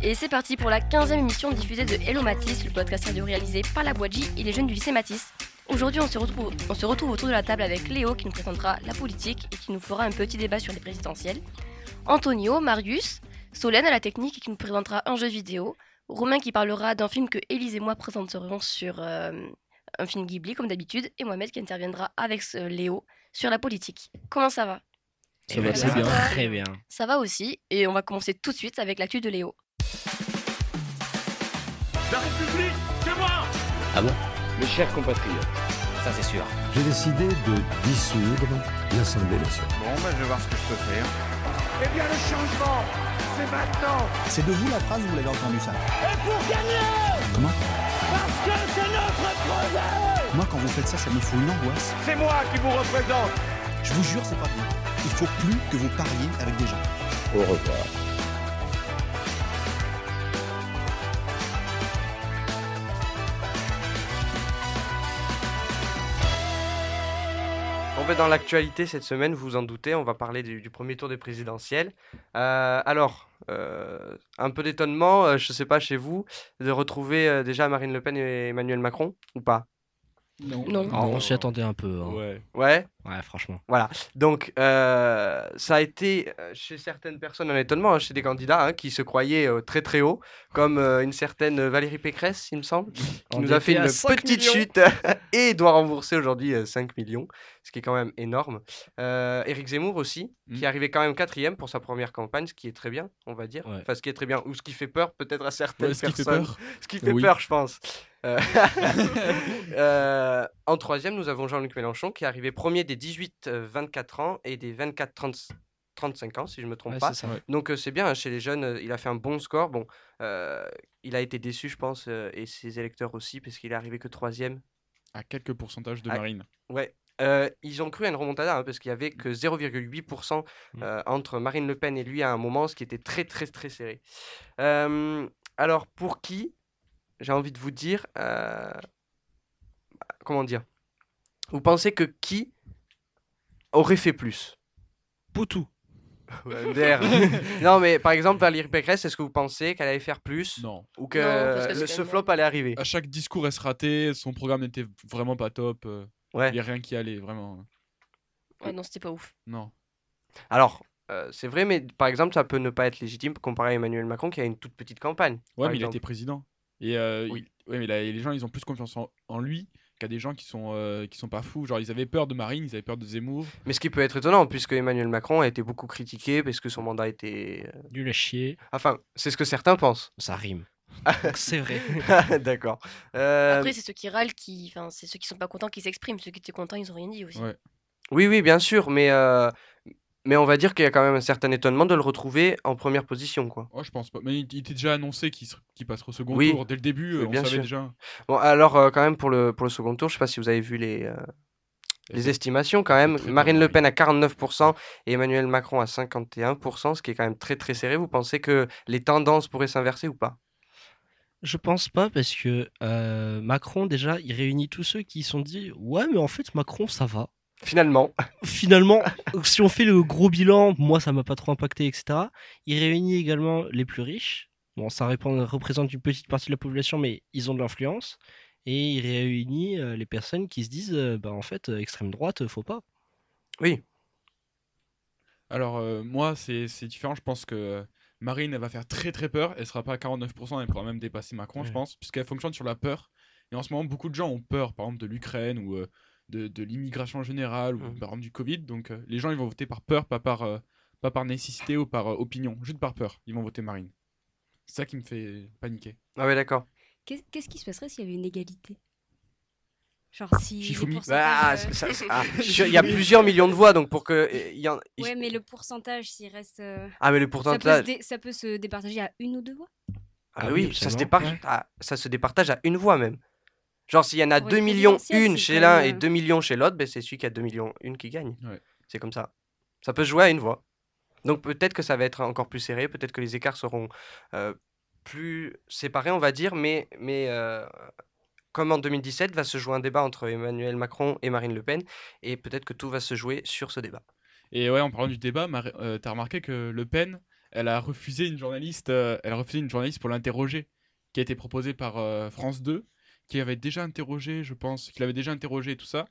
Et c'est parti pour la 15e émission diffusée de Hello Matisse, le podcast radio réalisé par la Boîte et les jeunes du lycée Matisse. Aujourd'hui, on, se retrouve, on se retrouve autour de la table avec Léo qui nous présentera la politique et qui nous fera un petit débat sur les présidentielles. Antonio, Marius, Solène à la technique qui nous présentera un jeu vidéo. Romain qui parlera d'un film que Élise et moi présenterons sur euh, un film Ghibli comme d'habitude. Et Mohamed qui interviendra avec euh, Léo sur la politique. Comment ça va? Ça va très bien. Très bien. Ça va aussi. Et on va commencer tout de suite avec l'actu de Léo. La République, c'est moi Ah bon Mes chers compatriotes, Ça c'est sûr. J'ai décidé de dissoudre l'Assemblée nationale. Bon, bah, je vais voir ce que je peux faire. Eh bien, le changement, c'est maintenant C'est de vous la phrase ou vous l'avez entendu ça Et pour gagner Comment Parce que c'est notre projet Moi, quand vous faites ça, ça me fout une angoisse. C'est moi qui vous représente Je vous jure, c'est pas bien. Il faut plus que vous parliez avec des gens. au revoir. Dans l'actualité cette semaine, vous vous en doutez, on va parler du, premier tour des présidentielles. Euh, alors, euh, un peu d'étonnement, euh, je ne sais pas chez vous, de retrouver déjà Marine Le Pen et Emmanuel Macron, ou pas? Non. Non. Ah, on s'y attendait un peu. hein. Ouais. Ouais Ouais, franchement. Donc, euh, ça a été euh, chez certaines personnes un étonnement, hein, chez des candidats hein, qui se croyaient euh, très très haut, comme euh, une certaine Valérie Pécresse, il me semble, qui On nous a fait une 5 petite millions. chute et doit rembourser aujourd'hui euh, 5 millions, ce qui est quand même énorme. Euh, Éric Zemmour aussi, qui Mm. est arrivé quand même quatrième pour sa première campagne, ce qui est très bien, on va dire. Ouais. Enfin, ce qui est très bien, ou ce qui fait peur peut-être à certaines Ouais, ce qui fait personnes. peur. Ce qui fait Oui. peur, je pense. Euh, euh, en troisième, nous avons Jean-Luc Mélenchon qui est arrivé premier des 18-24 ans et des 24-35 ans, si je ne me trompe Ouais, pas. c'est ça. Ouais. Donc euh, c'est bien, hein, chez les jeunes, euh, il a fait un bon score. Bon, euh, il a été déçu, je pense, euh, et ses électeurs aussi, parce qu'il est arrivé que troisième. À quelques pourcentages de Marine. Ouais. Euh, ils ont cru à une remontada hein, parce qu'il y avait que 0,8% Mm. euh, entre Marine Le Pen et lui à un moment, ce qui était très très très serré. Euh, alors pour qui J'ai envie de vous dire, euh, comment dire Vous pensez que qui aurait fait plus? Poutou. Non mais par exemple Valérie Pécresse, est-ce que vous pensez qu'elle allait faire plus? Non. ou que, parce que c'est le- quand ce flop allait arriver? À chaque discours, elle se ratait. Son programme n'était vraiment pas top. euh, Ouais. Il n'y a rien qui allait, vraiment. Ouais, non, c'était pas ouf. Non. Alors, euh, c'est vrai, mais par exemple, ça peut ne pas être légitime comparé à Emmanuel Macron qui a une toute petite campagne. Ouais, par mais il exemple. été président. Et euh, Oui. il- ouais, mais là, les gens, ils ont plus confiance en, en lui qu'à des gens qui sont, euh, qui sont pas fous. Genre, ils avaient peur de Marine, ils avaient peur de Zemmour. Mais ce qui peut être étonnant, puisque Emmanuel Macron a été beaucoup critiqué parce que son mandat était. euh, Nul à chier. Enfin, c'est ce que certains pensent. Ça rime. c'est vrai. D'accord. Euh, Après, c'est ceux qui râlent, qui... Enfin, c'est ceux qui sont pas contents qui s'expriment. Ceux qui étaient contents, ils ont rien dit aussi. Ouais. Oui, oui, bien sûr, mais, euh, mais on va dire qu'il y a quand même un certain étonnement de le retrouver en première position, quoi. Oh, je pense pas. Mais il, il était déjà annoncé qu'il passerait au second Oui. tour. Dès le début, Oui, euh, on bien savait sûr. déjà. Bon, alors, euh, quand même, pour le, pour le second tour, je sais pas si vous avez vu les, euh, les estimations, quand même. Marine Le oui. Pen à 49% et Emmanuel Macron à 51%, ce qui est quand même très, très serré. Vous pensez que les tendances pourraient s'inverser ou pas? Je pense pas parce que euh, Macron, déjà, il réunit tous ceux qui se sont dit Ouais, mais en fait, Macron, ça va. Finalement. Finalement, si on fait le gros bilan, moi, ça m'a pas trop impacté, etc. Il réunit également les plus riches. Bon, ça répond- représente une petite partie de la population, mais ils ont de l'influence. Et il réunit euh, les personnes qui se disent euh, Bah, en fait, euh, extrême droite, faut pas. Oui. Alors, euh, moi, c'est c'est différent. Je pense que Marine, elle va faire très très peur. Elle sera pas à 49%, elle pourra même dépasser Macron, je pense, puisqu'elle fonctionne sur la peur. Et en ce moment, beaucoup de gens ont peur, par exemple, de l'Ukraine ou euh, de, de l'immigration générale ou Mhm. par exemple du Covid. Donc, euh, les gens, ils vont voter par peur, pas par, euh, pas par nécessité ou par euh, opinion. Juste par peur, ils vont voter Marine. C'est ça qui me fait paniquer. Ah ouais, d'accord. Qu'est- Qu'est-ce qui se passerait s'il y avait une égalité? Genre si. Bah, pourcentages, euh, ça- ça- ah, je- il y a plusieurs millions de voix, donc pour que. il y en- Ouais, mais le pourcentage, s'il reste. euh, Ah, mais le Ça peut, pourcentage. dé- ça peut se départager à une ou deux voix? Ah, Ah oui, oui, ça, se départage, Ouais. ah, ça se départage à une voix même. Genre, s'il y en a Pour 2 une millions une chez l'un et euh, 2 millions chez l'autre, ben, c'est celui qui a 2 millions une qui gagne. Ouais. C'est comme ça. Ça peut se jouer à une voix. Donc peut-être que ça va être encore plus serré, peut-être que les écarts seront euh, plus séparés, on va dire, mais, mais euh, comme en 2017, va se jouer un débat entre Emmanuel Macron et Marine Le Pen, et peut-être que tout va se jouer sur ce débat. Et ouais, en parlant du débat, Mar- euh, t'as remarqué que Le Pen, elle a refusé une journaliste, euh, elle a refusé une journaliste pour l'interroger, qui a été proposée par euh, France 2, qui avait déjà interrogé, je pense, qui l'avait déjà interrogé et tout ça.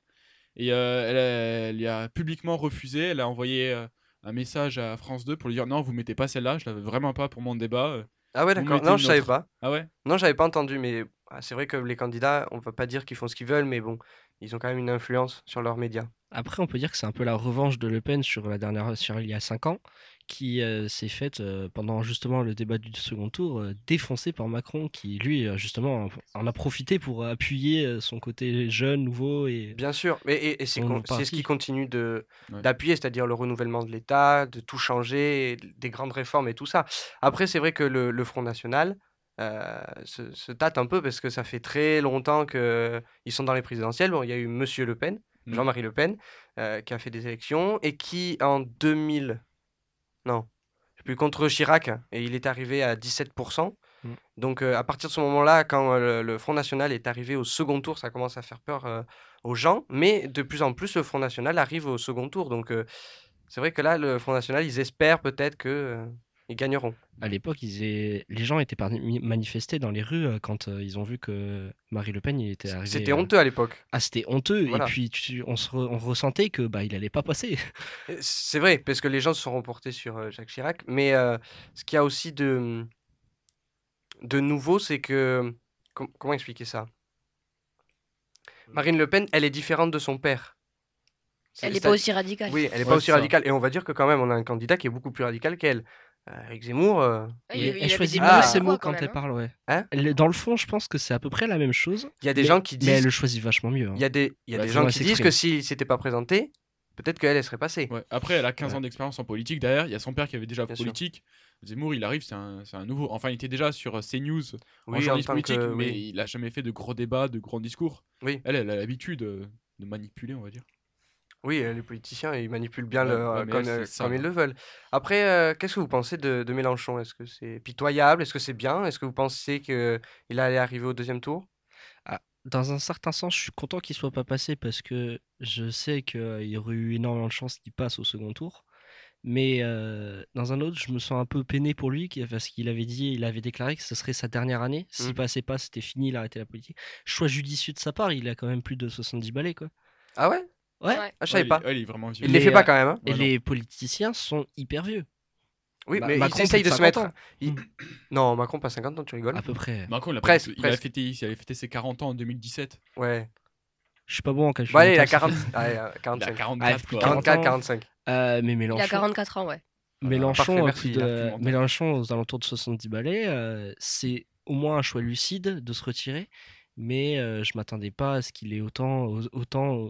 Et euh, elle, a- elle y a publiquement refusé. Elle a envoyé euh, un message à France 2 pour lui dire non, vous mettez pas celle-là, je l'avais vraiment pas pour mon débat. euh. Ah ouais, d'accord. Non, je savais pas. Ah ouais? Non, j'avais pas entendu, mais ah, c'est vrai que les candidats, on va pas dire qu'ils font ce qu'ils veulent, mais bon, ils ont quand même une influence sur leurs médias. Après, on peut dire que c'est un peu la revanche de Le Pen sur la dernière, sur il y a 5 ans, qui euh, s'est faite euh, pendant justement le débat du second tour, euh, défoncée par Macron, qui lui, euh, justement, en a profité pour appuyer son côté jeune, nouveau et. Bien sûr, mais et, et c'est ce qui continue Ouais. d'appuyer, c'est-à-dire le renouvellement de l'État, de tout changer, des grandes réformes et tout ça. Après, c'est vrai que le, le Front National euh, se, se tâte un peu parce que ça fait très longtemps qu'ils sont dans les présidentielles. Bon, il y a eu Monsieur Le Pen, Mm. Jean-Marie Le Pen, euh, qui a fait des élections et qui en 2000, non, je sais plus contre Chirac, et il est arrivé à 17%. Mm. Donc euh, à partir de ce moment-là, quand le, le Front National est arrivé au second tour, ça commence à faire peur aux gens. Mais de plus en plus, le Front National arrive au second tour. Donc c'est vrai que là, le Front National, ils espèrent peut-être que ils gagneront. À l'époque, les gens étaient manifestés dans les rues euh, quand euh, ils ont vu que Marie Le Pen il était arrivé. C'était euh, honteux à l'époque. Ah, c'était honteux. Voilà. Et puis, tu- on, se re- on ressentait que bah, il allait pas passer. C'est vrai, parce que les gens se sont reportés sur euh, Jacques Chirac. Mais euh, ce qu'il y a aussi de, de nouveau, c'est que... com- comment expliquer ça? Marine Le Pen, elle est différente de son père. Elle n'est pas aussi radicale. Oui, elle n'est Ouais, pas aussi radicale. Et on va dire que quand même, on a un candidat qui est beaucoup plus radical qu'elle. Eric Zemmour, euh, Ah, il il elle choisit Ah. mieux ses mots quand quand elle hein. parle, ouais. Hein dans le fond, je pense que c'est à peu près la même chose. il y a des mais- gens qui Mais elle disent, le choisit vachement mieux. hein. il y a des, il y a Bah, des gens elle qui disent que s'il s'était pas présenté, peut-être qu'elle, elle serait passée. Ouais. Après, elle a 15 Ouais. ans d'expérience en politique derrière. Il y a son père qui avait déjà Bien sûr. politique. Zemmour, il arrive, c'est un, nouveau. Enfin, il était déjà sur euh, CNews en Oui, en journaliste politique, que... mais oui. il a jamais fait de gros débats, de grands discours. Oui. Elle, elle a l'habitude euh, de manipuler, on va dire. Oui, euh, les politiciens, ils manipulent bien Ouais, leur- ouais, mais comme, elle, euh, c'est ça, comme ils le veulent. Après, euh, qu'est-ce que vous pensez de, de Mélenchon? Est-ce que c'est pitoyable? Est-ce que c'est bien? Est-ce que vous pensez qu'il allait arriver au deuxième tour? Dans un certain sens, je suis content qu'il soit pas passé parce que je sais qu'il y aurait eu énormément de chances qu'il passe au second tour. Mais euh, dans un autre, je me sens un peu peiné pour lui qui- parce qu'il avait dit, il avait déclaré que ce serait sa dernière année. S'il Mhm. passait pas, c'était fini, il arrêtait la politique. Choix judicieux de sa part, il a quand même plus de 70 balais, quoi. Ah ouais? Ouais. Ouais. Ah, je savais Ouais, pas. Il, ouais, il est vraiment vieux. Il les Les, fait pas euh, quand même. hein Et les politiciens sont hyper vieux. oui, Ma- mais Macron, ils essayent de se mettre. 50 ans. ils- Non, Macron, pas 50 ans, tu rigoles À peu près. Macron, il a, Presque, il a fêté, il avait fêté ses 40 ans en 2017. Ouais. Je suis pas bon en calcul. Bon, allez, il a mental, ça 40... fait- allez, euh, Il a 45. 44, plus quoi. 40 44, ans. 45. Euh, mais Il a Mélenchon, 44 ans, ouais. Mélenchon, merci, plus il a de-. Mélenchon aux alentours de 70 balais, euh, c'est au moins un choix lucide de se retirer, mais euh, je m'attendais pas à ce qu'il ait autant, autant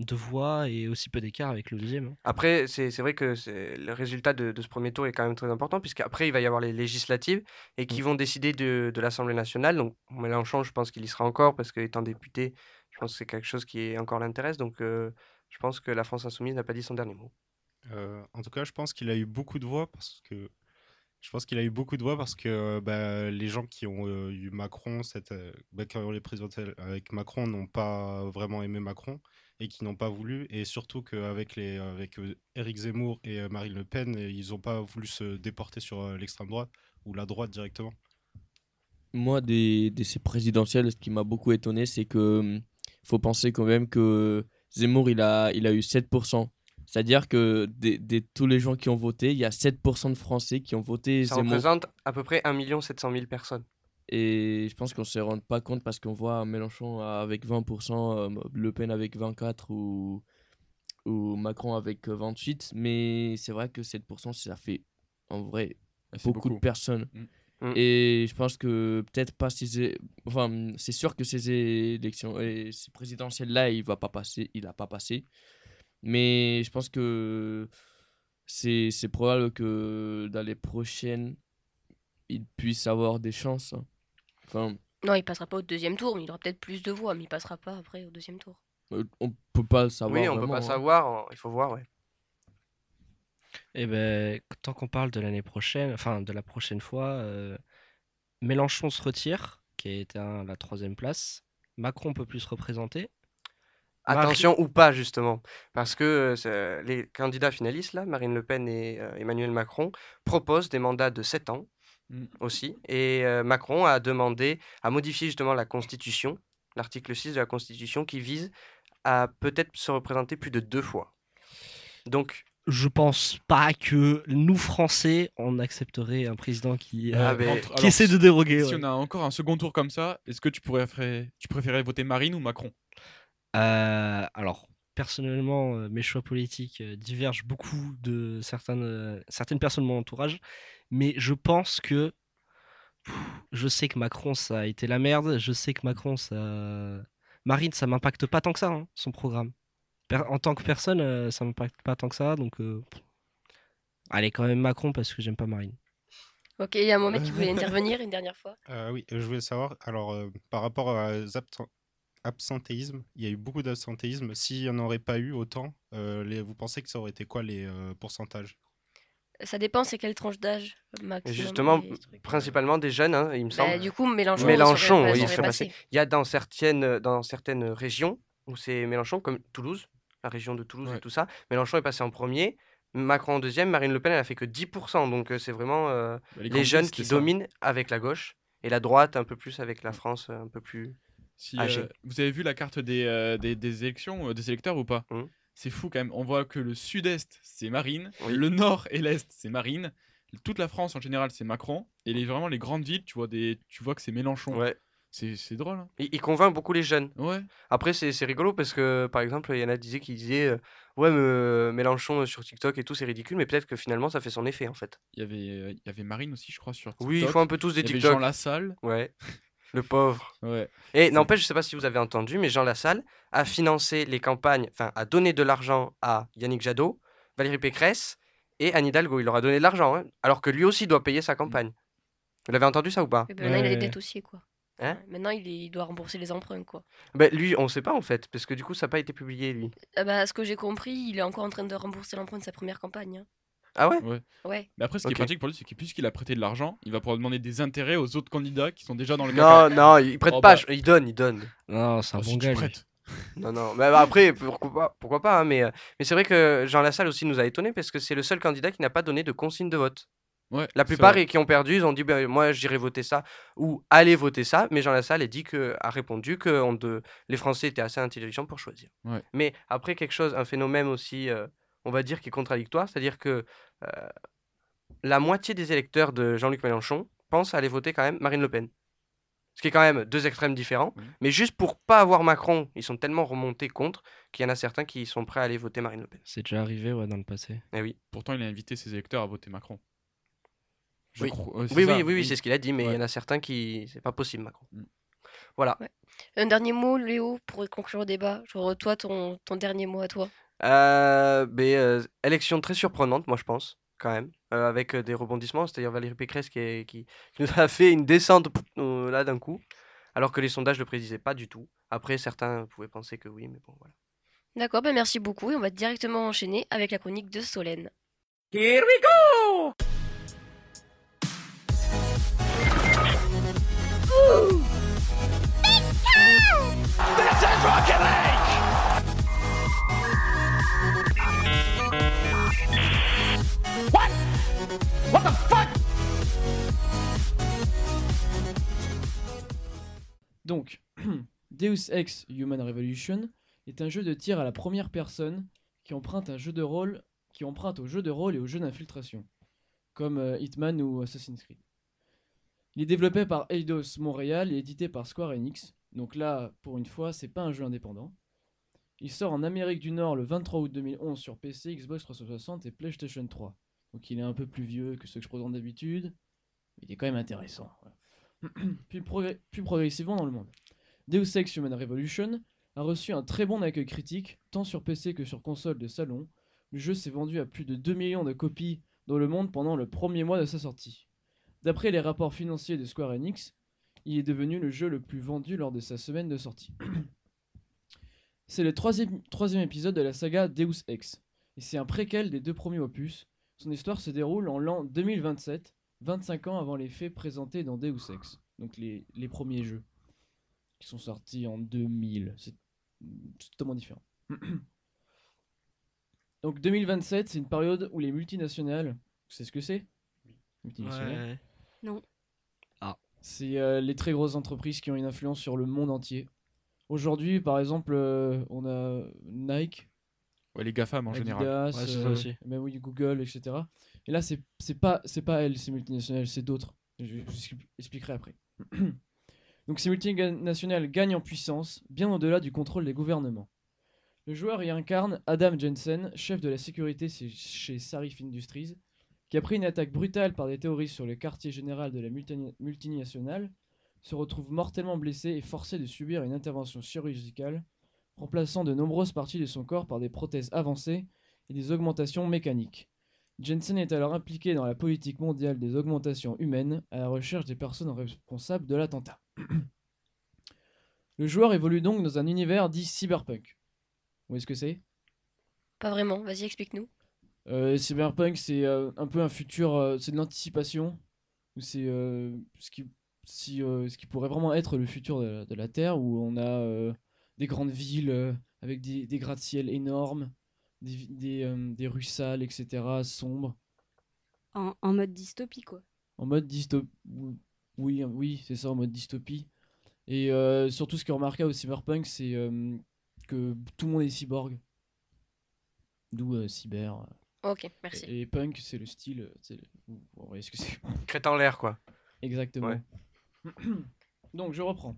de voix et aussi peu d'écart avec le deuxième. hein. Après, c'est c'est vrai que le résultat de, de ce premier tour est quand même très important, puisqu'après, il va y avoir les législatives et qui vont décider de, de l'Assemblée nationale. Donc, Mélenchon, je pense qu'il y sera encore, parce qu'étant député, je pense que c'est quelque chose qui est encore l'intéresse. Donc, euh, je pense que la France Insoumise n'a pas dit son dernier mot. Euh, en tout cas, je pense qu'il a eu beaucoup de voix parce que je pense qu'il a eu beaucoup de voix parce que bah, les gens qui ont euh, eu Macron, cette, bah, qui ont eu les présidentielles avec Macron, n'ont pas vraiment aimé Macron et qui n'ont pas voulu. Et surtout qu'avec les avec euh, Éric Zemmour et euh, Marine Le Pen, ils n'ont pas voulu se déporter sur euh, l'extrême droite ou la droite directement. Moi, des, de ces présidentielles, ce qui m'a beaucoup étonné, c'est que hum, faut penser quand même que Zemmour, il a, il a eu 7%. C'est-à-dire que des, des- tous les gens qui ont voté, il y a 7% de Français qui ont voté Ça Zemmour. représente à peu près 1 700 000 personnes. Et je pense qu'on ne se rend pas compte parce qu'on voit Mélenchon avec 20%, euh, Le Pen avec 24% ou, ou Macron avec euh, 28%. Mais c'est vrai que 7%, ça fait en vrai beaucoup, de personnes. Mm. Mm. Et je pense que peut-être pas ces. Enfin, c'est sûr que ces élections, et ces présidentielles-là, il va pas passer, il a pas passé. Mais je pense que c'est c'est probable que dans les prochaines, il puisse avoir des chances. hein. Enfin, Non, il passera pas au deuxième tour, mais il aura peut-être plus de voix, mais il passera pas après au deuxième tour. euh, on peut pas le savoir. oui, on peut vraiment, pas hein. savoir, on- il faut voir, ouais. Et ben, tant qu'on parle de l'année prochaine, enfin de la prochaine fois, euh, Mélenchon se retire, qui a été à la troisième place. Macron peut plus se représenter. attention ou pas justement, parce que euh, c'est- les candidats finalistes là, Marine Le Pen et euh, Emmanuel Macron proposent des mandats de 7 ans Mm. aussi, et euh, Macron a demandé à modifier justement la Constitution, l'article 6 de la Constitution qui vise à peut-être se représenter plus de deux fois. Donc Je pense pas que nous, Français, on accepterait un président qui, euh, Ah, Entre- qui alors, essaie de déroguer. Si ouais. on a encore un second tour comme ça, est-ce que tu pourrais tu préférais voter Marine ou Macron? Euh, alors, personnellement, euh, mes choix politiques euh, divergent beaucoup de certaines, euh, certaines personnes de mon entourage, mais je pense que pff, je sais que Macron, ça a été la merde, je sais que Macron, ça... Marine, ça m'impacte pas tant que ça, hein, son programme. Per- en tant que personne, euh, ça m'impacte pas tant que ça, donc... euh. Allez, quand même Macron, parce que j'aime pas Marine. Ok, il y a un moment qui voulait intervenir une dernière fois. Euh, oui, je voulais savoir, alors euh, par rapport aux absen- absentéismes, il y a eu beaucoup d'absentéisme. S'il n'y en aurait pas eu autant, euh, les, vous pensez que ça aurait été quoi les euh, pourcentages? Ça dépend, c'est quelle tranche d'âge maximum. justement, des principalement des jeunes, hein, il me Bah, semble. du coup, Mélenchon, Mélenchon, serait, oui, il serait passé. passé. Il y a dans certaines, dans certaines régions où c'est Mélenchon, comme Toulouse, la région de Toulouse Ouais. et tout ça. Mélenchon est passé en premier, Macron en deuxième, Marine Le Pen, elle a fait que 10%. Donc euh, c'est vraiment euh, Bah, les, jeunes qui ça. dominent avec la gauche et la droite un peu plus avec la France un peu plus. Si, âgée. euh, vous avez vu la carte des, euh, des, des élections, euh, des électeurs ou pas Mhm. C'est fou quand même. On voit que le sud-est, c'est Marine. Oui. Le nord et l'est, c'est Marine. Toute la France en général, c'est Macron. Et les, vraiment les grandes villes, tu vois, des, tu vois que c'est Mélenchon. Ouais. C'est drôle. hein. Il, il convainc beaucoup les jeunes. Ouais. Après, c'est rigolo parce que, par exemple, il y en a qui disaient, qui disaient euh, Ouais, mais, Mélenchon sur TikTok et tout, c'est ridicule, mais peut-être que finalement, ça fait son effet en fait. Il y avait, euh, il y avait Marine aussi, je crois, sur TikTok. Oui, ils font un peu tous des Il y avait TikTok. Jean Lassalle. Ouais. Le pauvre. Ouais. Et n'empêche, je sais pas si vous avez entendu, mais Jean Lassalle a financé les campagnes, enfin, a donné de l'argent à Yannick Jadot, Valérie Pécresse et Anne Hidalgo. Il leur a donné de l'argent, hein, alors que lui aussi doit payer sa campagne. Vous l'avez entendu ça ou pas? Ben, maintenant, il a des dettes aussi, quoi. Hein? Maintenant, il, est- il doit rembourser les emprunts, quoi. ben, Lui, on sait pas en fait, parce que du coup, ça n'a pas été publié, lui. Ah bah, ce que j'ai compris, il est encore en train de rembourser l'emprunt de sa première campagne. hein. Ah ouais Ouais. Ouais. Mais après, ce qui Ok. est pratique pour lui, c'est que puisqu'il a prêté de l'argent, il va pouvoir demander des intérêts aux autres candidats qui sont déjà dans le Non, non, il prête Oh, pas, bah. je- il donne, il donne. Non, c'est un Oh, bon gars. lui. Non, non, mais bah, après, pourquoi pas, pourquoi pas hein, mais, euh, mais c'est vrai que Jean Lassalle aussi nous a étonnés parce que c'est le seul candidat qui n'a pas donné de consigne de vote. Ouais, La c'est plupart vrai. et qui ont perdu, ils ont dit ben, moi j'irai voter ça ou allez voter ça, mais Jean Lassalle a dit que a répondu que on de, les Français étaient assez intelligents pour choisir. Ouais. Mais après quelque chose, un phénomène aussi, euh, on va dire qui est contradictoire, c'est-à-dire que euh, la moitié des électeurs de Jean-Luc Mélenchon pensent aller voter quand même Marine Le Pen. Ce qui est quand même deux extrêmes différents, mais juste pour pas avoir Macron, ils sont tellement remontés contre qu'il y en a certains qui sont prêts à aller voter Marine Le Pen. C'est déjà arrivé ouais, dans le passé. Eh oui, Pourtant, il a invité ses électeurs à voter Macron. Je Oui. crois- ouais, c'est oui, oui, oui, oui, c'est ce qu'il a dit, mais il y en a certains qui c'est pas possible Macron. Mm. Voilà. Un dernier mot, Léo, pour conclure le débat. Genre, toi, ton, ton dernier mot à toi. Euh, mais, euh, élection très surprenante, moi je pense, quand même, euh, avec euh, des rebondissements, c'est-à-dire Valérie Pécresse qui, est- qui, qui nous a fait une descente euh, là d'un coup, alors que les sondages ne le prédisaient pas du tout. Après, certains pouvaient penser que oui, mais bon, voilà. D'accord, ben merci beaucoup. Et on va directement enchaîner avec la chronique de Solène. Here we go! This is Rocket League! What the fuck? Donc, Deus Ex Human Revolution est un jeu de tir à la première personne qui emprunte un jeu de rôle, qui emprunte au jeu de rôle et au jeu d'infiltration, comme euh, Hitman ou Assassin's Creed. Il est développé par Eidos Montréal et édité par Square Enix. Donc là, pour une fois, c'est pas un jeu indépendant. Il sort en Amérique du Nord le 23 août 2011 sur PC, Xbox 360 et PlayStation 3. Donc il est un peu plus vieux que ceux que je présente d'habitude, il est quand même intéressant. puis, puis progressivement dans le monde. Deus Ex Human Revolution a reçu un très bon accueil critique, tant sur PC que sur console de salon. Le jeu s'est vendu à plus de 2 millions de copies dans le monde pendant le premier mois de sa sortie. D'après les rapports financiers de Square Enix, il est devenu le jeu le plus vendu lors de sa semaine de sortie. c'est le troisième épisode de la saga Deus Ex, et c'est un préquel des deux premiers opus. Son histoire se déroule en l'an 2027, 25 ans avant les faits présentés dans Deus Ex, donc les, les premiers jeux qui sont sortis en 2000. C'est C'est totalement différent. Donc 2027, c'est une période où les multinationales, c'est ce que c'est? Multinationales. Ouais. Non. Ah. C'est euh, les très grosses entreprises qui ont une influence sur le monde entier. Aujourd'hui, par exemple, euh, on a Nike, Ouais, les GAFAM en général. Ouais, ça euh, aussi. même oui, Google, etc. Et là, c'est pas c'est pas elles, ces multinationales, c'est d'autres. Je, vous expliquerai après. Donc ces multinationales gagnent en puissance, bien au-delà du contrôle des gouvernements. Le joueur y incarne Adam Jensen, chef de la sécurité chez- Sarif Industries, qui après une attaque brutale par des terroristes sur le quartier général de la multinationale, se retrouve mortellement blessé et forcé de subir une intervention chirurgicale, remplaçant de nombreuses parties de son corps par des prothèses avancées et des augmentations mécaniques. Jensen est alors impliqué dans la politique mondiale des augmentations humaines à la recherche des personnes responsables de l'attentat. Le joueur évolue donc dans un univers dit cyberpunk. Où est-ce que c'est? Pas vraiment, vas-y, explique-nous. Euh, Cyberpunk, c'est euh, un peu un futur, euh, c'est de l'anticipation. C'est ce, qui, si, ce qui pourrait vraiment être le futur de la, de la Terre, où on a des grandes villes euh, avec des, des gratte-ciel énormes, des, des, euh, des rues sales, etc., sombres, En, en mode dystopie, quoi. en mode dystopie. Oui, hein, oui, c'est ça, en mode dystopie. Et euh, surtout, ce qui est remarquable au Cyberpunk, c'est euh, que tout le monde est cyborg. D'où euh, cyber. Ok, merci. Et, et punk, c'est le style. c'est le- Vous, vous voyez ce que c'est Crête en l'air, quoi. Exactement. Ouais. donc je reprends.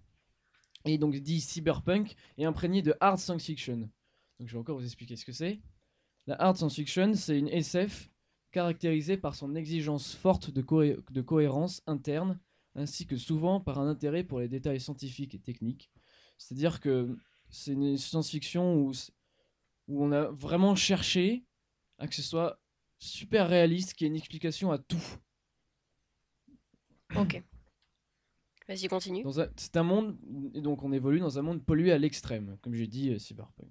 Et donc dit cyberpunk est imprégné de hard science fiction. Donc je vais encore vous expliquer ce que c'est. La hard science fiction, c'est une SF caractérisée par son exigence forte de, cohé- de cohérence interne, ainsi que souvent par un intérêt pour les détails scientifiques et techniques. C'est-à-dire que c'est une science-fiction où on a vraiment cherché à que ce soit super réaliste, qu'il y ait une explication à tout. Ok. Vas-y, continue. C'est un monde, et donc on évolue dans un monde pollué à l'extrême, comme j'ai dit, euh, cyberpunk.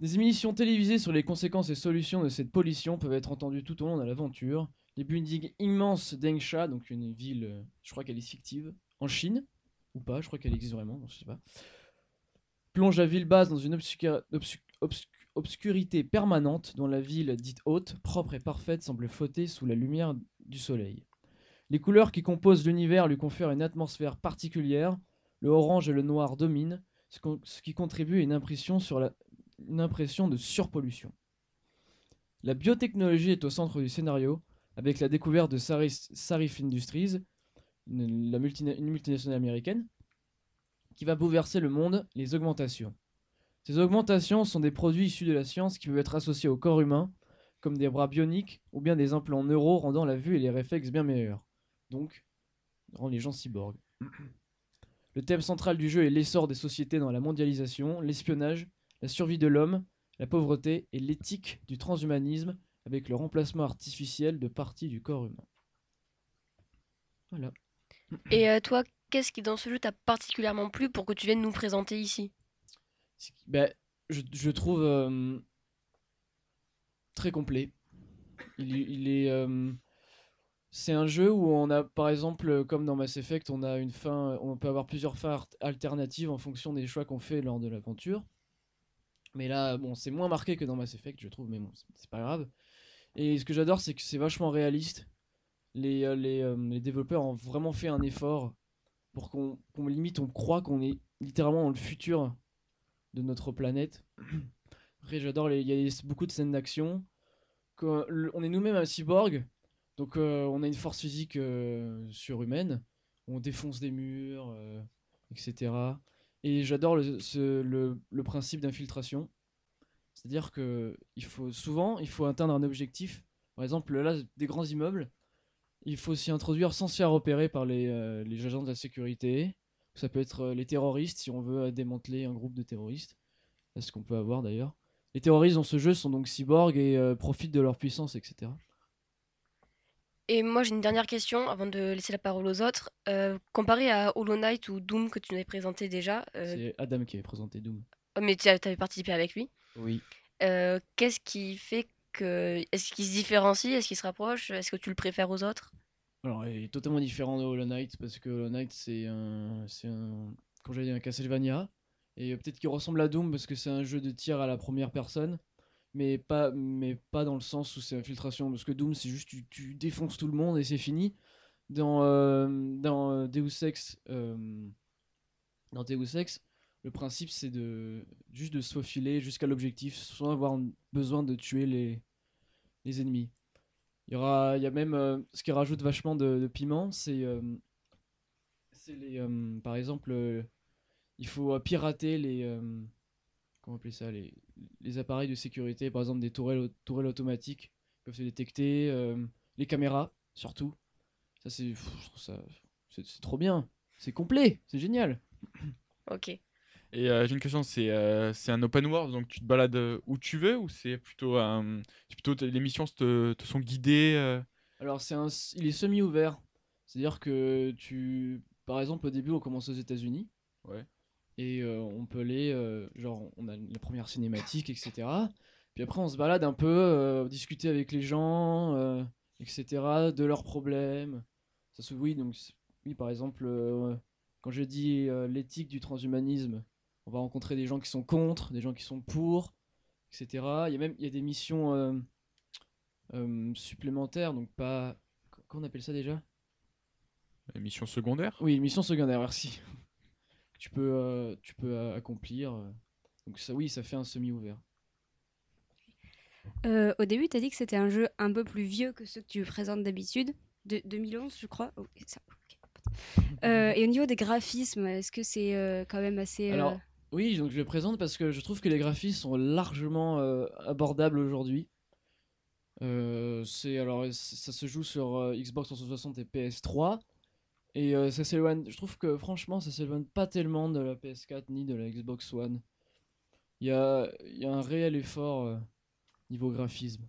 Des émissions télévisées sur les conséquences et solutions de cette pollution peuvent être entendues tout au long de l'aventure. Les buildings immenses d'Engsha, donc une ville, euh, je crois qu'elle est fictive, en Chine, ou pas, je crois qu'elle existe vraiment, non, je sais pas, plonge la ville basse dans une obscurité permanente dont la ville dite haute, propre et parfaite, semble flotter sous la lumière du soleil. Les couleurs qui composent l'univers lui confèrent une atmosphère particulière. Le orange et le noir dominent, ce, qui contribue à une impression, de surpollution. La biotechnologie est au centre du scénario, avec la découverte de Sarif Industries, une, multinationale américaine, qui va bouleverser le monde, les augmentations. Ces augmentations sont des produits issus de la science qui peuvent être associés au corps humain, comme des bras bioniques ou bien des implants neuro rendant la vue et les réflexes bien meilleurs. Donc, rend les gens cyborgs. Le thème central du jeu est l'essor des sociétés dans la mondialisation, l'espionnage, la survie de l'homme, la pauvreté et l'éthique du transhumanisme avec le remplacement artificiel de parties du corps humain. Voilà. Et euh, toi, qu'est-ce qui dans ce jeu t'a particulièrement plu pour que tu viennes nous présenter ici? Ben, je, je trouve euh, très complet. Il, il est, euh, c'est un jeu où on a, par exemple, euh, comme dans Mass Effect, on a une fin, on peut avoir plusieurs fins alternatives en fonction des choix qu'on fait lors de l'aventure. Mais là, bon, c'est moins marqué que dans Mass Effect, je trouve, mais bon, c'est- pas grave. Et ce que j'adore, c'est que c'est vachement réaliste. Les, euh, euh, développeurs ont vraiment fait un effort pour qu'on limite, on croit qu'on est littéralement dans le futur de notre planète. Après, j'adore, il y a beaucoup de scènes d'action. On est nous-mêmes un cyborg, donc euh, on a une force physique euh, surhumaine. On défonce des murs, euh, etc. Et j'adore le, principe d'infiltration. C'est-à-dire que il faut souvent, il faut atteindre un objectif. Par exemple, là, des grands immeubles, il faut s'y introduire sans se faire repérer par les, agents de la sécurité. Ça peut être les terroristes si on veut démanteler un groupe de terroristes. C'est ce qu'on peut avoir d'ailleurs. Les terroristes dans ce jeu sont donc cyborgs et profitent de leur puissance, etc. Et moi, j'ai une dernière question avant de laisser la parole aux autres. Euh, comparé à Hollow Knight ou Doom que tu nous avais présenté déjà, euh, C'est Adam qui avait présenté Doom. oh, mais tu avais participé avec lui, Oui. euh, qu'est-ce qui fait que. Est-ce qu'il se différencie Est-ce qu'il se rapproche Est-ce que tu le préfères aux autres? Alors, il est totalement différent de Hollow Knight parce que Hollow Knight, c'est un, c'est un, dit, un Castlevania. Et peut-être qu'il ressemble à Doom parce que c'est un jeu de tir à la première personne. Mais pas, mais pas dans le sens où c'est infiltration. Parce que Doom, c'est juste tu, tu défonces tout le monde et c'est fini. Dans, euh, dans euh, Deus Ex, euh, dans Deus Ex, le principe c'est de juste de se faufiler jusqu'à l'objectif sans avoir besoin de tuer les, les ennemis. Il y aura, il y a même euh, ce qui rajoute vachement de, piment, c'est les, par exemple, il faut pirater les, comment appeler ça, les, les appareils de sécurité, par exemple des tourelles, au- tourelles automatiques peuvent se détecter, euh, les caméras surtout. Ça c'est, pff, je trouve ça, c'est c'est trop bien, c'est complet, c'est génial. Ok. Et euh, j'ai une question, c'est euh, c'est un open world, donc tu te balades où tu veux ou c'est plutôt, un- c'est plutôt les missions te, te sont guidées euh, Alors c'est un, il est semi-ouvert, c'est-à-dire que tu, par exemple au début on commence aux États-Unis. Ouais. Et euh, on peut aller, euh, genre on a la première cinématique, etc. Puis après on se balade un peu, euh, discuter avec les gens, etc. De leurs problèmes. Ça se oui donc oui par exemple quand je dis l'éthique du transhumanisme, on va rencontrer des gens qui sont contre, des gens qui sont pour, etc. Il y a même il y a des missions supplémentaires donc pas comment on appelle ça déjà? Les missions secondaires? Oui, mission secondaire, merci. Tu peux, euh, tu peux euh, accomplir. euh. Donc ça, oui, ça fait un semi-ouvert. Euh, au début, tu as dit que c'était un jeu un peu plus vieux que ceux que tu présentes d'habitude. De 2011, je crois. Oh, et ça, ok. Euh, et au niveau des graphismes, est-ce que c'est euh, quand même assez. Alors, oui, donc je le présente parce que je trouve que les graphismes sont largement abordables aujourd'hui. C'est alors ça se joue sur Xbox 360 et PS3 et euh, ça s'éloigne. Je trouve que franchement, ça s'éloigne pas tellement de la PS4 ni de la Xbox One. Il y a, il y a un réel effort euh, niveau graphisme.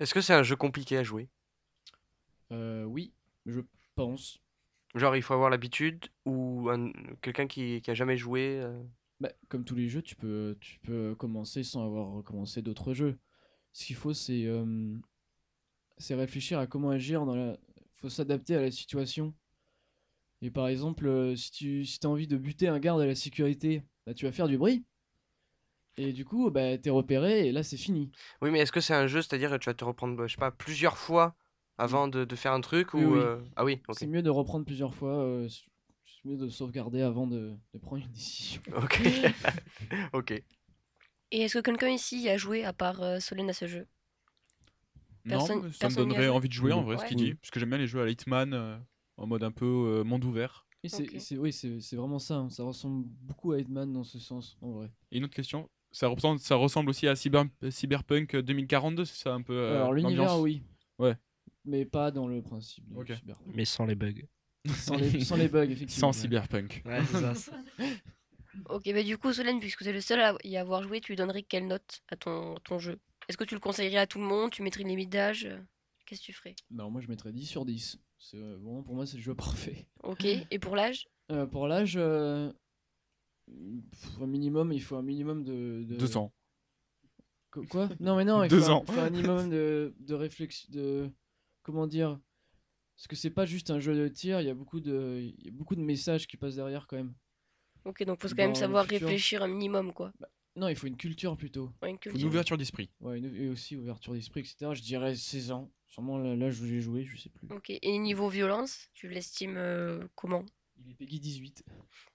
Est-ce que c'est un jeu compliqué à jouer? Euh, oui, je pense. Genre, il faut avoir l'habitude ou un- quelqu'un qui, qui a jamais joué euh, Bah, comme tous les jeux, tu peux, tu peux commencer sans avoir recommencé d'autres jeux. Ce qu'il faut, c'est c'est réfléchir à comment agir dans la. faut s'adapter à la situation. Et par exemple, euh, si tu si as envie de buter un garde à la sécurité, bah, tu vas faire du bruit. Et du coup, bah, t'es repéré et là, c'est fini. Oui, mais est-ce que c'est un jeu, c'est-à-dire que tu vas te reprendre, bah, je sais pas, plusieurs fois avant de, de faire un truc Oui, ou oui. euh, Ah oui. C'est mieux de reprendre plusieurs fois. euh, c'est mieux de sauvegarder avant de, de prendre une décision. Ok. ok. Et est-ce que quelqu'un ici a joué à part euh, Solène à ce jeu? Personne- non, ça me donnerait envie de jouer en vrai, ce qu'il dit. Parce que j'aime bien les jeux à Hitman euh, en mode un peu euh, monde ouvert. Et c'est, c'est- oui, c'est, c'est vraiment ça. hein. Ça ressemble beaucoup à Hitman dans ce sens, en vrai. Et une autre question, ça ressemble, ça ressemble aussi à Cyber, Cyberpunk 2042, c'est ça un peu euh, Alors l'univers, l'ambiance oui. Ouais. Mais pas dans le principe de Ok. Cyberpunk. Mais sans les bugs. Sans les, sans les bugs, effectivement. Sans Cyberpunk. Ouais, c'est ça, c'est- Ok, bah du coup, Solène, puisque tu es le seul à y avoir joué, tu lui donnerais quelle note à ton, ton jeu? Est-ce que tu le conseillerais à tout le monde? Tu mettrais une limite d'âge? Qu'est-ce que tu ferais? Non, moi je mettrais 10 sur 10. C'est, euh, vraiment, pour moi, c'est le jeu parfait. Ok, et pour l'âge? Euh, pour l'âge, euh, un minimum, il faut un minimum de. de... Deux ans. Qu- Quoi? Non, mais non, il Deux faut, un- ans. faut un minimum de, de réflexion. De... Comment dire? Parce que c'est pas juste un jeu de tir, il y a beaucoup de, il y a beaucoup de messages qui passent derrière quand même. Ok, donc faut quand Dans même savoir futur. réfléchir un minimum, quoi. Non, il faut une culture plutôt. Ouais, une Faut une culture. ouverture d'esprit. Ouais, une- et aussi ouverture d'esprit, etc. Je dirais 16 ans. Sûrement là- l'âge où j'ai joué, je sais plus. Ok, et niveau violence, tu l'estimes euh, comment? Il est Peggy 18.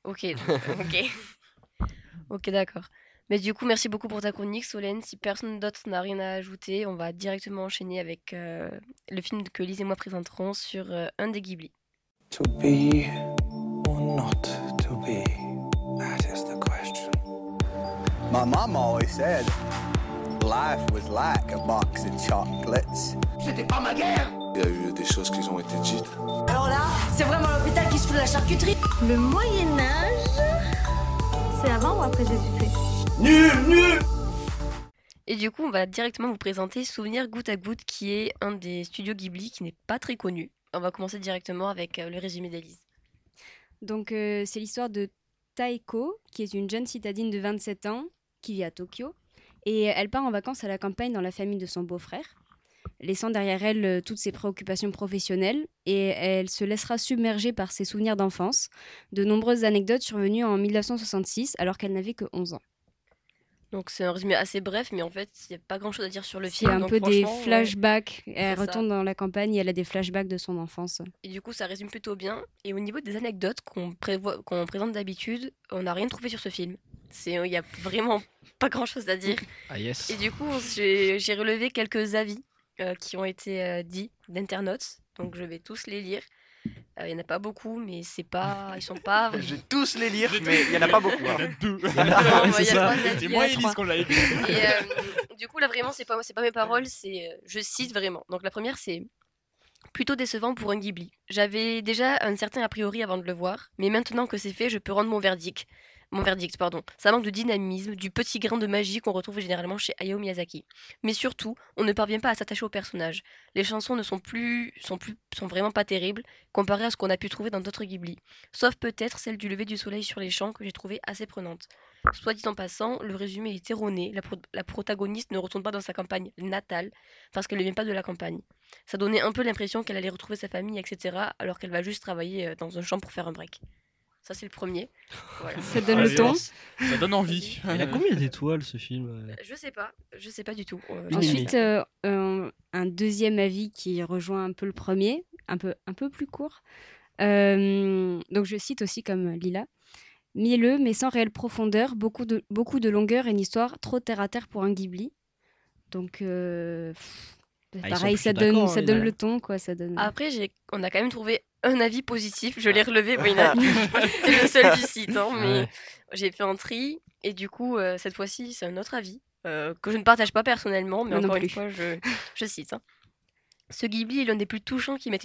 Ok, donc- ok. ok, d'accord. Mais du coup, merci beaucoup pour ta chronique, Solène. Si personne d'autre n'a rien à ajouter, on va directement enchaîner avec euh, le film que Lise et moi présenterons sur euh, un des Ghibli. To be or not to be? That is the question. My mom always said life was like a box of chocolates. C'était pas ma guerre Il y a eu des choses qui ont été dites. Alors là, c'est vraiment l'hôpital qui se fout de la charcuterie. Le Moyen Âge, c'est avant ou après Jésus-Christ? Nul, nul Et du coup, on va directement vous présenter Souvenir goutte à goutte, qui est un des studios Ghibli qui n'est pas très connu. On va commencer directement avec euh, le résumé d'Elise. Donc, euh, c'est l'histoire de Taeko, qui est une jeune citadine de 27 ans qui vit à Tokyo. Et elle part en vacances à la campagne dans la famille de son beau-frère. laissant derrière elle euh, toutes ses préoccupations professionnelles, et elle se laissera submerger par ses souvenirs d'enfance. De nombreuses anecdotes survenues en 1966 alors qu'elle n'avait que 11 ans. Donc c'est un résumé assez bref, mais en fait, il n'y a pas grand-chose à dire sur le C'est film. un donc peu des ouais. flashbacks. Elle C'est ça. retourne dans la campagne et elle a des flashbacks de son enfance. Et du coup, ça résume plutôt bien. Et au niveau des anecdotes qu'on prévoit, qu'on présente d'habitude, on n'a rien trouvé sur ce film. C'est, il y a vraiment pas grand-chose à dire. Ah yes. Et du coup, j'ai relevé quelques avis euh, qui ont été euh, dits d'internautes. Donc je vais tous les lire. Euh, Il y en a pas beaucoup, mais c'est pas, ils sont pas. Je vais tous les lire, mais il y en a pas beaucoup. hein. Il y a trois ça. avis, C'est il y en moi a et Elise qu'on l'a écrit. Du coup, là, vraiment, c'est pas, c'est pas mes paroles, c'est, je cite vraiment. Donc, la première, c'est plutôt décevant pour un Ghibli. J'avais déjà un certain a priori avant de le voir, mais maintenant que c'est fait, je peux rendre mon verdict. Mon verdict, pardon. Ça manque de dynamisme, du petit grain de magie qu'on retrouve généralement chez Hayao Miyazaki. Mais surtout, on ne parvient pas à s'attacher aux personnages. Les chansons ne sont plus, sont plus, sont vraiment pas terribles comparées à ce qu'on a pu trouver dans d'autres Ghibli. Sauf peut-être celle du lever du soleil sur les champs que j'ai trouvée assez prenante. Soit dit en passant, le résumé est erroné. La, la protagoniste ne retourne pas dans sa campagne natale parce qu'elle ne vient pas de la campagne. Ça donnait un peu l'impression qu'elle allait retrouver sa famille, etc. alors qu'elle va juste travailler euh, dans un champ pour faire un break. Ça, c'est le premier. Voilà. Ça donne le ton. Ça donne envie. Il a combien d'étoiles ce film euh Je sais pas, je sais pas du tout. Euh, Ensuite, euh, un, un deuxième avis qui rejoint un peu le premier, un peu, un peu plus court. Euh, donc je cite aussi comme Lila. Mielleux, mais sans réelle profondeur, beaucoup de, beaucoup de longueur et une histoire trop terre-à-terre pour un Ghibli. Donc, euh, pff, Ah, pareil, ça donne, ça hein, donne le ton, quoi. Ça donne... Après, j'ai... on a quand même trouvé un avis positif. Je l'ai relevé. Bon, a- c'est le seul du site, hein, mais Ouais. j'ai fait un tri. Et du coup, euh, cette fois-ci, c'est un autre avis euh, que je ne partage pas personnellement, mais non encore une fois, je, je cite. hein. Ce Ghibli est l'un des plus touchants qui m'ait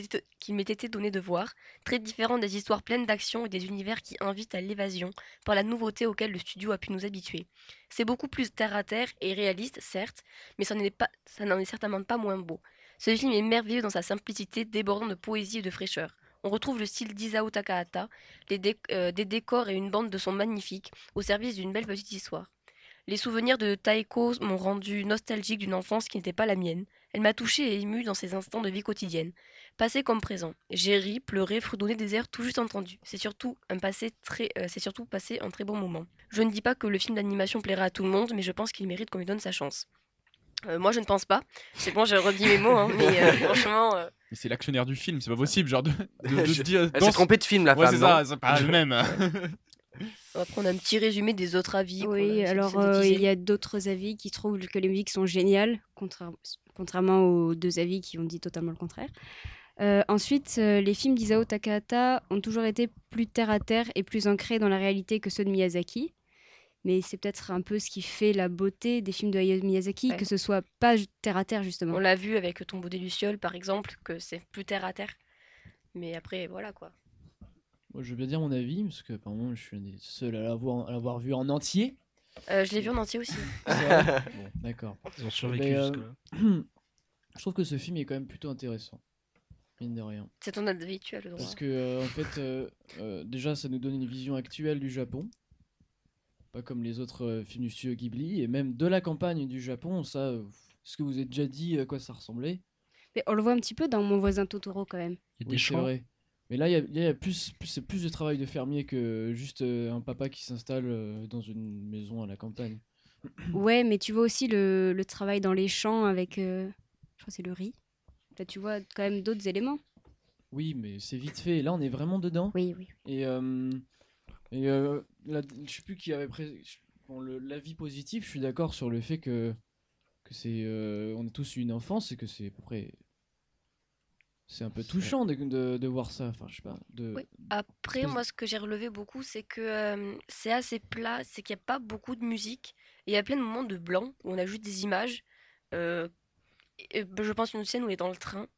été, donné de voir, très différent des histoires pleines d'action et des univers qui invitent à l'évasion par la nouveauté auquel le studio a pu nous habituer. C'est beaucoup plus terre à terre et réaliste, certes, mais ça n'en est, pas- ça n'en est certainement pas moins beau. Ce film est merveilleux dans sa simplicité, débordant de poésie et de fraîcheur. On retrouve le style d'Isao Takahata, euh, des décors et une bande de son magnifiques, au service d'une belle petite histoire. Les souvenirs de Taeko m'ont rendu nostalgique d'une enfance qui n'était pas la mienne. Elle m'a touché et ému dans ces instants de vie quotidienne. Passé comme présent. J'ai ri, pleuré, fredonné des airs tout juste entendus. C'est surtout un passé très, euh, c'est surtout passé un très bon moment. Je ne dis pas que le film d'animation plaira à tout le monde, mais je pense qu'il mérite qu'on lui donne sa chance. Euh, moi, je ne pense pas. C'est bon, j'ai redit mes mots, hein, mais euh, franchement, euh, Mais c'est l'actionnaire du film, c'est pas possible, genre de, de, de Je- se dire. Elle s'est trompée de film, la ouais, femme, c'est ça, c'est pas le même. on va prendre un petit résumé des autres avis. a Oui, alors euh, il y a d'autres avis qui trouvent que les musiques sont géniales, contra- contrairement aux deux avis qui ont dit totalement le contraire. Euh, ensuite, euh, les films d'Isao Takahata ont toujours été plus terre à terre et plus ancrés dans la réalité que ceux de Miyazaki. Mais c'est peut-être un peu ce qui fait la beauté des films de Hayao Miyazaki, Ouais. que ce soit pas terre à terre justement. On l'a vu avec Tombeau des Lucioles, par exemple, que c'est plus terre à terre. Mais après, voilà quoi. Moi, je veux bien dire mon avis, parce que apparemment, je suis un des seuls à l'avoir, vu en entier. Euh, je l'ai vu en entier aussi. Bon, d'accord. Ils ont survécu euh, jusque-là. je trouve que ce film est quand même plutôt intéressant. Mine de rien. C'est ton avis, tu as le droit. Parce que, euh, en fait, euh, euh, déjà, ça nous donne une vision actuelle du Japon. Pas comme les autres euh, films du studio Ghibli. Et même de la campagne du Japon, ça, euh, est-ce que vous avez déjà dit à quoi ça ressemblait? Mais on le voit un petit peu dans Mon voisin Totoro quand même. Oui, c'est vrai. Mais là, il y a, il y a plus, plus, c'est plus de travail de fermier que juste euh, un papa qui s'installe euh, dans une maison à la campagne. Ouais, mais tu vois aussi le, le travail dans les champs avec, euh, je crois que c'est le riz. Là, tu vois quand même d'autres éléments. Oui, mais c'est vite fait. Là, on est vraiment dedans. Oui, oui. Et, euh, et euh, là, je sais plus qui avait pré... bon, le- l'avis positif. Je suis d'accord sur le fait que que c'est, euh, on a tous une enfance et que c'est à peu près, c'est un peu touchant de, de, de voir ça. Enfin, je sais pas. De, Oui. Après, moi, ce que j'ai relevé beaucoup, c'est que euh, c'est assez plat, c'est qu'il n'y a pas beaucoup de musique. Et il y a plein de moments de blanc où on a juste des images. Euh, et, je pense une scène où elle est dans le train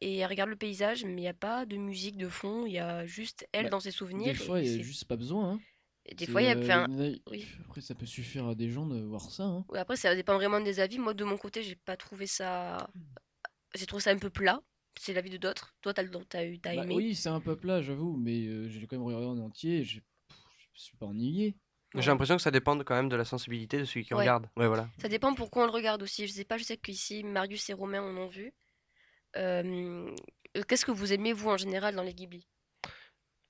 et elle regarde le paysage, mais il n'y a pas de musique de fond. Il y a juste elle Bah, dans ses souvenirs. Des fois, il y a juste pas besoin. hein. et des fois, il y a. euh, oui. Après, ça peut suffire à des gens de voir ça. hein. Oui, après, ça dépend vraiment des avis. Moi, de mon côté, j'ai pas trouvé ça. J'ai trouvé ça un peu plat. C'est l'avis de d'autres. Toi, t'as, t'as, eu- t'as Bah aimé. oui, c'est un peu plat, j'avoue, mais euh, j'ai quand même regardé en entier. Je suis pas ennuyé. J'ai l'impression que ça dépend quand même de la sensibilité de celui qui Ouais. regarde. Ouais, voilà. Ça dépend pourquoi on le regarde aussi. Je sais pas, je sais qu'ici, Marius et Romain en ont vu. Euh, qu'est-ce que vous aimez, vous, en général, dans les Ghibli?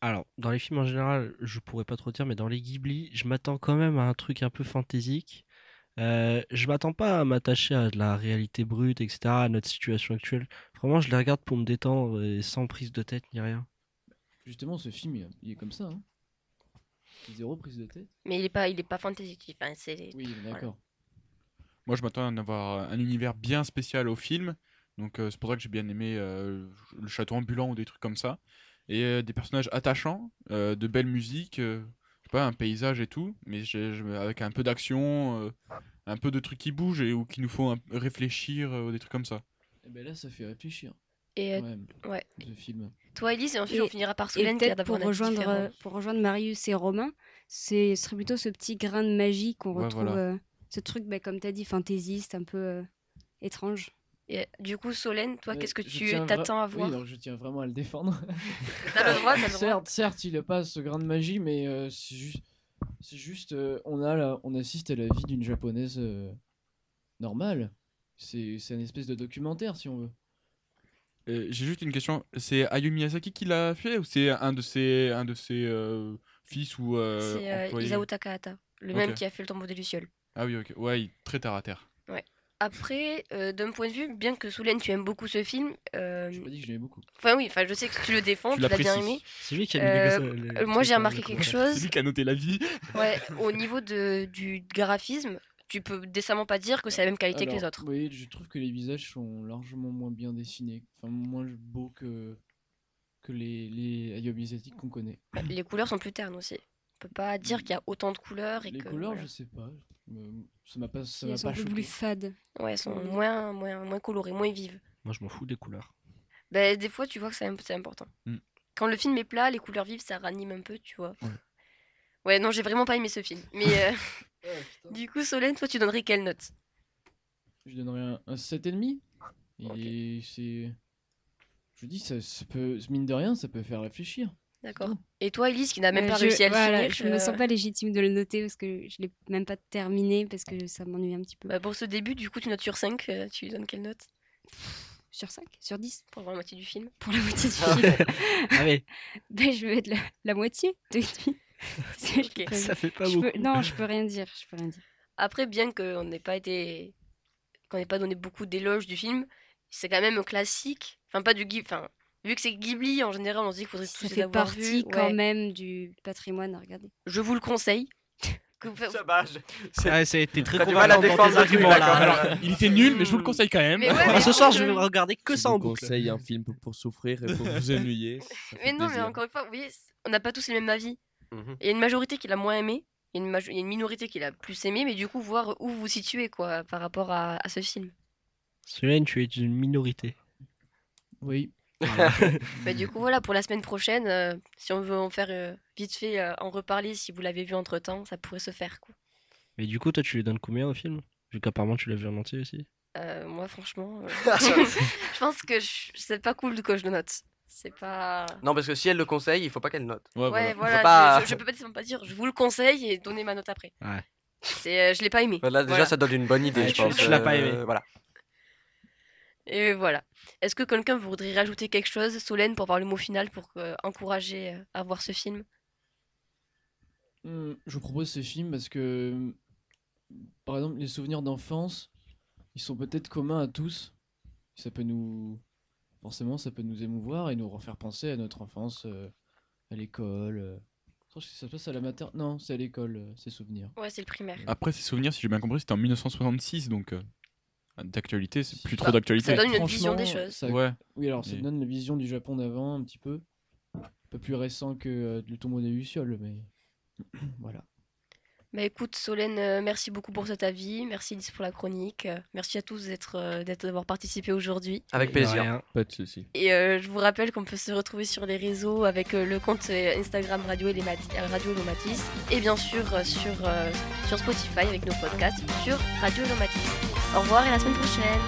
Alors, dans les films en général, je pourrais pas trop dire, mais dans les Ghibli, je m'attends quand même à un truc un peu fantaisique. Euh, je m'attends pas à m'attacher à de la réalité brute, etc., à notre situation actuelle. Vraiment, je les regarde pour me détendre et sans prise de tête ni rien. Justement, ce film, il, est comme ça. Hein. Zéro prise de tête. Mais il est pas, il est pas fantaisique. Enfin, c'est... Oui, d'accord. Moi, je m'attends à avoir un univers bien spécial au film. Donc, euh, c'est pour ça que j'ai bien aimé euh, le château ambulant ou des trucs comme ça. Et euh, des personnages attachants, euh, de belles musiques, euh, je sais pas, un paysage et tout. Mais avec un peu d'action, euh, un peu de trucs qui bougent et ou qui nous font un- réfléchir, euh, ou des trucs comme ça. Et ben là, ça fait réfléchir. Et ouais. film. Toi, Elise, et ensuite Et- on finira par Solène pour rejoindre, euh, pour rejoindre Marius et Romain, c'est ce serait plutôt ce petit grain de magie qu'on Ouais, retrouve, voilà. euh, ce truc, bah, comme tu as dit, fantaisiste, un peu euh, étrange. Et du coup, Solène, toi, qu'est-ce que tu t'attends à voir Oui, donc je tiens vraiment à le défendre. T'as le droit, t'as le droit. certes, certes, il a pas ce grain de magie, mais euh, c'est juste, c'est juste, euh, on a la- on assiste à la vie d'une japonaise euh, normale. C'est, c'est un espèce de documentaire, si on veut. Euh, J'ai juste une question. C'est Hayao Miyazaki qui l'a fait ou c'est un de ses, un de ses euh, fils ou euh, C'est euh, Isao Takahata, le même qui a fait le tombeau des Lucioles. Ah oui, ok. Ouais, il- très terre à terre. Ouais. Après, euh, d'un point de vue, bien que Solène, tu aimes beaucoup ce film. Euh... J'ai pas dit que je l'aimais beaucoup. Enfin, oui, enfin, je sais que tu le défends, Tu l'as bien aimé. C'est lui qui a Euh, euh, moi, j'ai remarqué quelque chose. C'est lui qui a noté la vie. Ouais, au niveau de, du graphisme, tu peux décemment pas dire que c'est la même qualité que les autres. Oui, je trouve que les visages sont largement moins bien dessinés, enfin moins beaux que que les les Miyazaki qu'on connaît. Les couleurs sont plus ternes aussi. Peut pas dire qu'il y a autant de couleurs et Les que. couleurs, voilà. je sais pas, ça m'a pas ça m'a elles sont pas un peu choqué. plus fades. Ouais, elles sont Mm. moins, moins, moins colorées, moins vives. Moi, je m'en fous des couleurs. Ben, des fois, tu vois que c'est imp- c'est important. Mm. Quand le film est plat, les couleurs vives, ça ranime un peu, tu vois. Ouais. Ouais, non, j'ai vraiment pas aimé ce film. Mais euh, du coup, Solène, toi, tu donnerais quelle note? Je donnerais un, un 7,5. Et c'est. Je dis, ça, ça peut, mine de rien, ça peut faire réfléchir. D'accord. Et toi, Elise, qui n'a même Ouais, pas je, réussi à le voilà, finir. je me euh, sens pas légitime de le noter parce que je l'ai même pas terminé parce que ça m'ennuie un petit peu. bah, pour ce début, du coup, tu notes sur 5. euh, tu lui donnes quelle note? Sur 5 Sur 10 Pour voir la moitié du film. Pour la moitié du Ah film. Allez. Ben, je vais mettre la, la moitié de demi. Parce que je Ok. peux- Ça fait pas je peux-. Non, je peux rien dire. Je peux rien dire. Après, bien qu'on n'ait pas été. qu'on n'ait pas donné beaucoup d'éloges du film, c'est quand même un classique. Enfin, pas du Ghibli. Enfin, vu que c'est Ghibli, en général, on se dit qu'il faudrait tous Ça les fait avoir partie vus. quand Ouais. même du patrimoine à regarder. Je vous le conseille. Que vous- Dommage. Ouais, ça a été très T'as du mal à convaincant dans défendre tes le truc, arguments. Alors, il était nul, mais je vous le conseille quand même. Mais ouais, Ah, mais ce soir, je vais le regarder que ça en vous boucle. conseille un film pour, pour souffrir et pour vous ennuyer. ça fait Mais non, mais plaisir. encore une fois, vous voyez, c- on n'a pas tous les mêmes avis. Mhm. Il y a une majorité qui l'a moins aimé, il y a une, majo- il y a une minorité qui l'a plus aimé, mais du coup, voir où vous vous situez quoi, par rapport à, à ce film. Solène, tu es une minorité. Oui. Bah, du coup, voilà, pour la semaine prochaine, euh, si on veut en faire euh, vite fait, euh, en reparler, si vous l'avez vu entre temps, ça pourrait se faire. Quoi. Mais du coup, toi, tu lui donnes combien au film? Vu qu'apparemment, tu l'as vu en entier aussi. Euh, moi, franchement, euh, je pense que je- c'est pas cool que je le note. C'est pas. Non, parce que si elle le conseille, il faut pas qu'elle note. Ouais, Faut voilà, pas- je, je- je peux pas pas dire, je vous le conseille et donner ma note après. Ouais. C'est, euh, je l'ai pas aimé. Voilà, déjà, Voilà. ça donne une bonne idée, Ouais, je tu- pense. tu l'as pas euh, aimé. Voilà. Et voilà. Est-ce que quelqu'un voudrait rajouter quelque chose, Solène, pour voir le mot final, pour euh, encourager euh, à voir ce film? Je vous propose ce film parce que, par exemple, les souvenirs d'enfance, ils sont peut-être communs à tous. Ça peut nous. Forcément, ça peut nous émouvoir et nous refaire penser à notre enfance, euh, à l'école. euh. Je pense que ça se passe à la mater... Non, c'est à l'école, euh, ces souvenirs. Ouais, c'est le primaire. Après, ces souvenirs, si j'ai bien compris, c'était en 1966, donc euh, d'actualité, c'est plus trop d'actualité. ça donne une vision des choses. ça- Ouais. Oui, alors ça Et- donne la vision du Japon d'avant un petit peu. Un peu plus récent que euh, le tombeau des Lucioles, mais voilà. Bah écoute, Solène, euh, merci beaucoup pour cet avis. Merci Lise pour la chronique. euh, merci à tous d'être, euh, d'être- d'avoir participé aujourd'hui. Avec plaisir. Pas de soucis. Et euh, je vous rappelle qu'on peut se retrouver sur les réseaux avec euh, le compte Instagram Radio, euh, Radio Elomatis et bien sûr euh, sur, euh, sur Spotify avec nos podcasts sur Radio Elomatis. Au revoir et à la semaine prochaine.